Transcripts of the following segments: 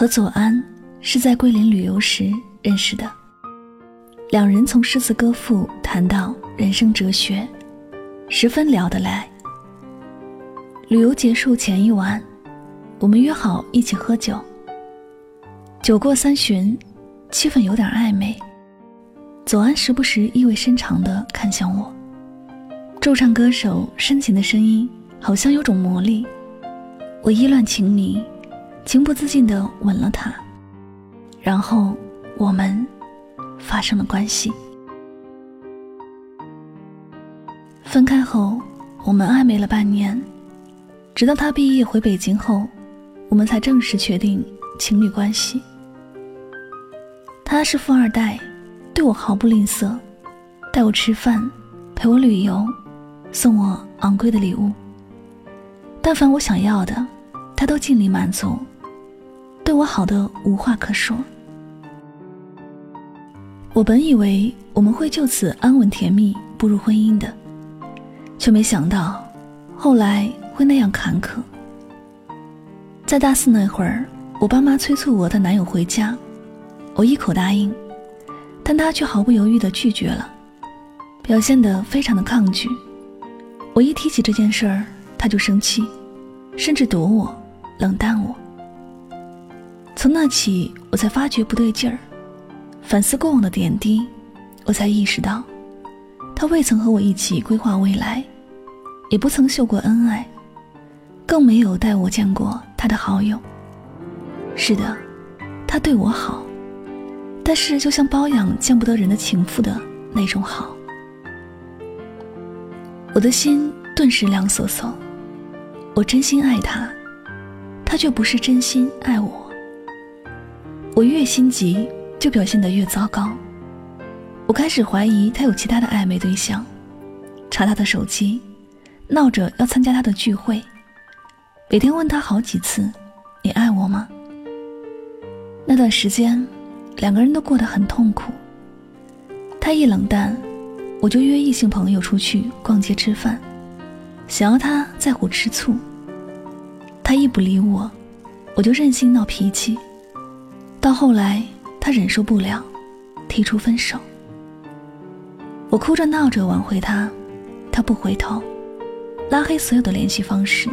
和左安是在桂林旅游时认识的，两人从诗词歌赋谈到人生哲学，十分聊得来。旅游结束前一晚，我们约好一起喝酒。酒过三巡，气氛有点暧昧。左安时不时意味深长地看向我，驻唱歌手深情的声音好像有种魔力，我意乱情迷，情不自禁地吻了他，然后我们发生了关系。分开后，我们暧昧了半年，直到他毕业回北京后，我们才正式确定情侣关系。他是富二代。对我毫不吝啬，带我吃饭，陪我旅游，送我昂贵的礼物。但凡我想要的，他都尽力满足，对我好的无话可说。我本以为我们会就此安稳甜蜜步入婚姻的，却没想到后来会那样坎坷。在大四那会儿，我爸妈催促我的男友回家，我一口答应。但他却毫不犹豫地拒绝了，表现得非常的抗拒。我一提起这件事儿，他就生气，甚至躲我，冷淡我。从那起，我才发觉不对劲儿，反思过往的点滴，我才意识到，他未曾和我一起规划未来，也不曾秀过恩爱，更没有带我见过他的好友。是的，他对我好。但是，就像包养见不得人的情妇的那种好，我的心顿时凉飕飕。我真心爱他，他却不是真心爱我。我越心急，就表现得越糟糕。我开始怀疑他有其他的暧昧对象，查他的手机，闹着要参加他的聚会，每天问他好几次：“你爱我吗？”那段时间。两个人都过得很痛苦。他一冷淡，我就约异性朋友出去逛街吃饭，想要他在乎吃醋。他一不理我，我就任性闹脾气。到后来，他忍受不了，提出分手。我哭着闹着挽回他，他不回头，拉黑所有的联系方式。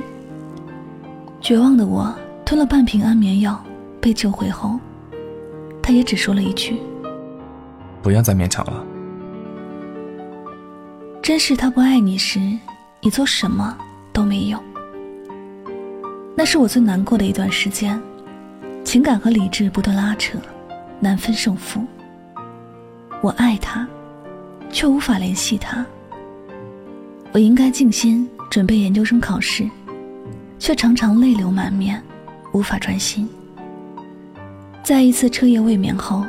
绝望的我吞了半瓶安眠药，被救回后。他也只说了一句：“不要再勉强了。”真是他不爱你时，你做什么都没用。那是我最难过的一段时间，情感和理智不断拉扯，难分胜负。我爱他，却无法联系他。我应该静心准备研究生考试，却常常泪流满面，无法专心。在一次彻夜未眠后，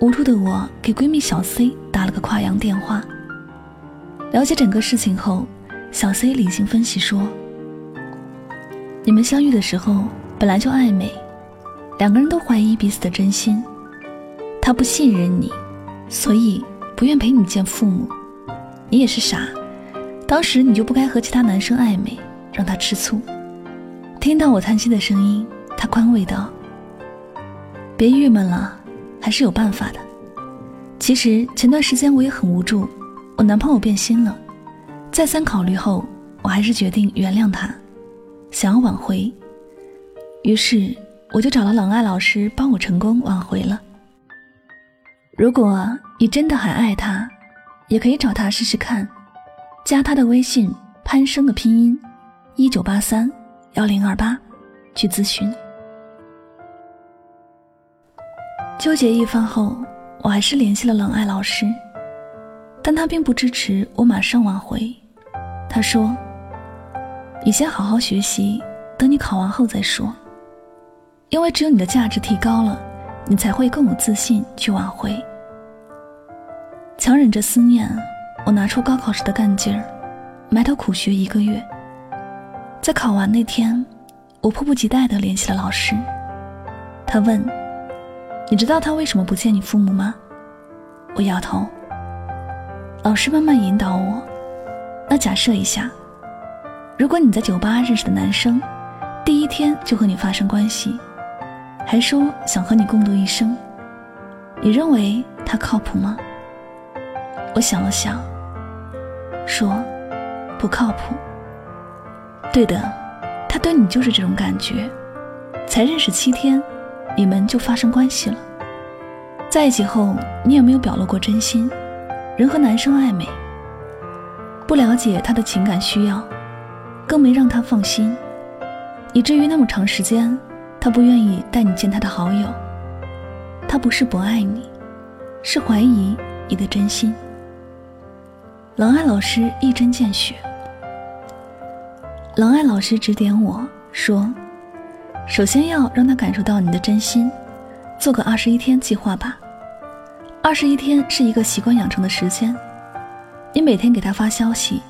无助的我给闺蜜小 C 打了个跨洋电话。了解整个事情后，小 C 理性分析说：“你们相遇的时候本来就暧昧，两个人都怀疑彼此的真心。他不信任你，所以不愿陪你见父母。你也是傻，当时你就不该和其他男生暧昧，让他吃醋。”听到我叹息的声音，他宽慰道。别郁闷了，还是有办法的。其实前段时间我也很无助，我男朋友变心了。再三考虑后，我还是决定原谅他，想要挽回。于是我就找了冷爱老师帮我成功挽回了。如果你真的还爱他，也可以找他试试看，加他的微信潘生的拼音一九八三幺零二八去咨询。纠结一番后，我还是联系了冷爱老师，但他并不支持我马上挽回。他说：“你先好好学习，等你考完后再说。因为只有你的价值提高了，你才会更有自信去挽回。”强忍着思念，我拿出高考时的干劲儿，埋头苦学一个月。在考完那天，我迫不及待地联系了老师。他问。你知道他为什么不见你父母吗？我摇头。老师慢慢引导我。那假设一下，如果你在酒吧认识的男生，第一天就和你发生关系，还说想和你共度一生，你认为他靠谱吗？我想了想，说不靠谱。对的，他对你就是这种感觉，才认识七天，你们就发生关系了。在一起后，你也没有表露过真心，人和男生暧昧，不了解他的情感需要，更没让他放心，以至于那么长时间，他不愿意带你见他的好友。他不是不爱你，是怀疑你的真心。郎爱老师一针见血。郎爱老师指点我说：“首先要让他感受到你的真心。”做个二十一天计划吧。二十一天是一个习惯养成的时间，你每天给他发消息，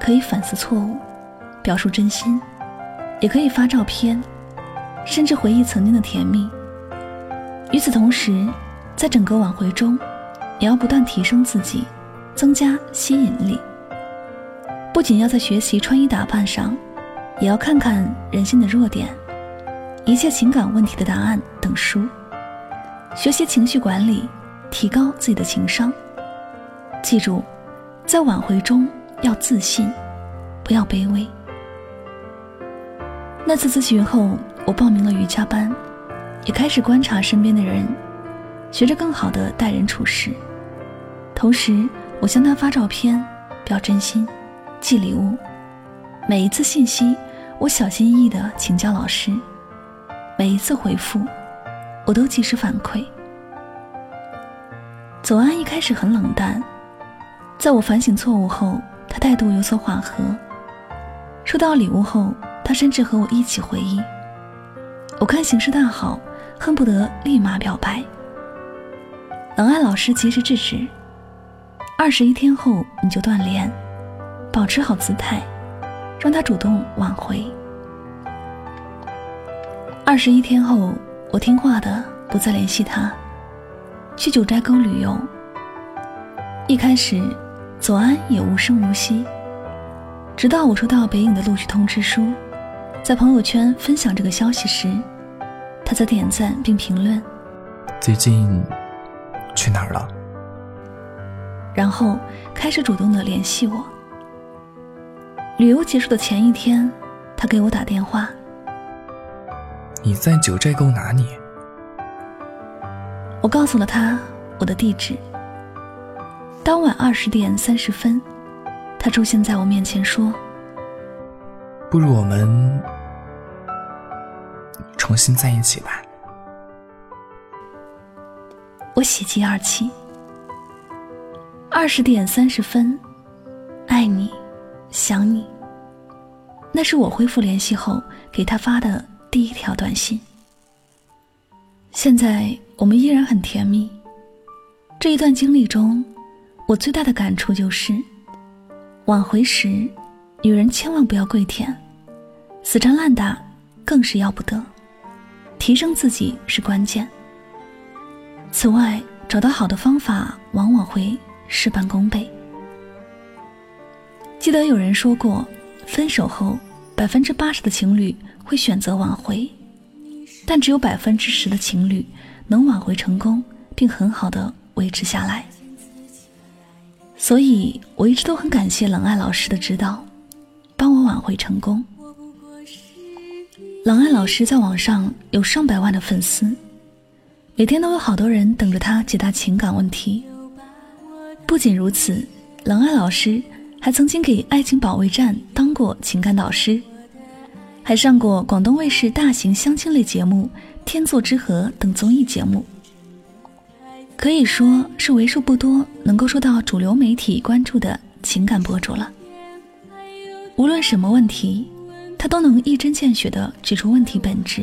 可以反思错误，表述真心，也可以发照片，甚至回忆曾经的甜蜜。与此同时，在整个挽回中，也要不断提升自己，增加吸引力。不仅要在学习穿衣打扮上，也要看看人性的弱点，一切情感问题的答案等书。学习情绪管理，提高自己的情商。记住，在挽回中要自信，不要卑微。那次咨询后，我报名了瑜伽班，也开始观察身边的人，学着更好的待人处事。同时，我向他发照片，表真心，寄礼物。每一次信息，我小心翼翼地请教老师。每一次回复。我都及时反馈。左安一开始很冷淡，在我反省错误后，他态度有所缓和。收到礼物后，他甚至和我一起回忆。我看形势大好，恨不得立马表白。冷爱老师及时制止。二十一天后你就断联，保持好姿态，让他主动挽回。二十一天后。我听话的不再联系他，去九寨沟旅游。一开始，左安也无声无息，直到我收到北影的录取通知书，在朋友圈分享这个消息时，他在点赞并评论：“最近去哪儿了？”然后开始主动的联系我。旅游结束的前一天，他给我打电话。你在九寨沟哪里？我告诉了他我的地址。当晚二十点三十分，他出现在我面前说：“不如我们重新在一起吧。”我喜极而泣。二十点三十分，爱你，想你。那是我恢复联系后给他发的。第一条短信。现在我们依然很甜蜜。这一段经历中，我最大的感触就是：挽回时，女人千万不要跪舔，死缠烂打更是要不得。提升自己是关键。此外，找到好的方法，往往会事半功倍。记得有人说过，分手后百分之八十的情侣。会选择挽回，但只有百分之十的情侣能挽回成功，并很好的维持下来。所以我一直都很感谢冷爱老师的指导，帮我挽回成功。冷爱老师在网上有上百万的粉丝，每天都有好多人等着他解答情感问题。不仅如此，冷爱老师还曾经给《爱情保卫战》当过情感导师。还上过广东卫视大型相亲类节目《天作之合》等综艺节目，可以说是为数不多能够受到主流媒体关注的情感博主了。无论什么问题，他都能一针见血地指出问题本质，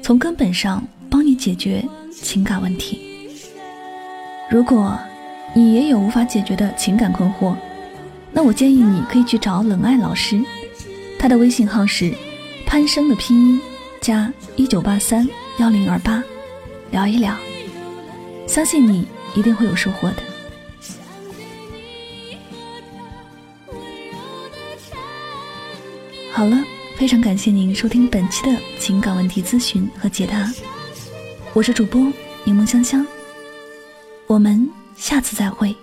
从根本上帮你解决情感问题。如果你也有无法解决的情感困惑，那我建议你可以去找冷爱老师，他的微信号是。潘生的拼音加一九八三幺零二八，聊一聊，相信你一定会有收获的。好了，非常感谢您收听本期的情感问题咨询和解答，我是主播柠檬香香，我们下次再会。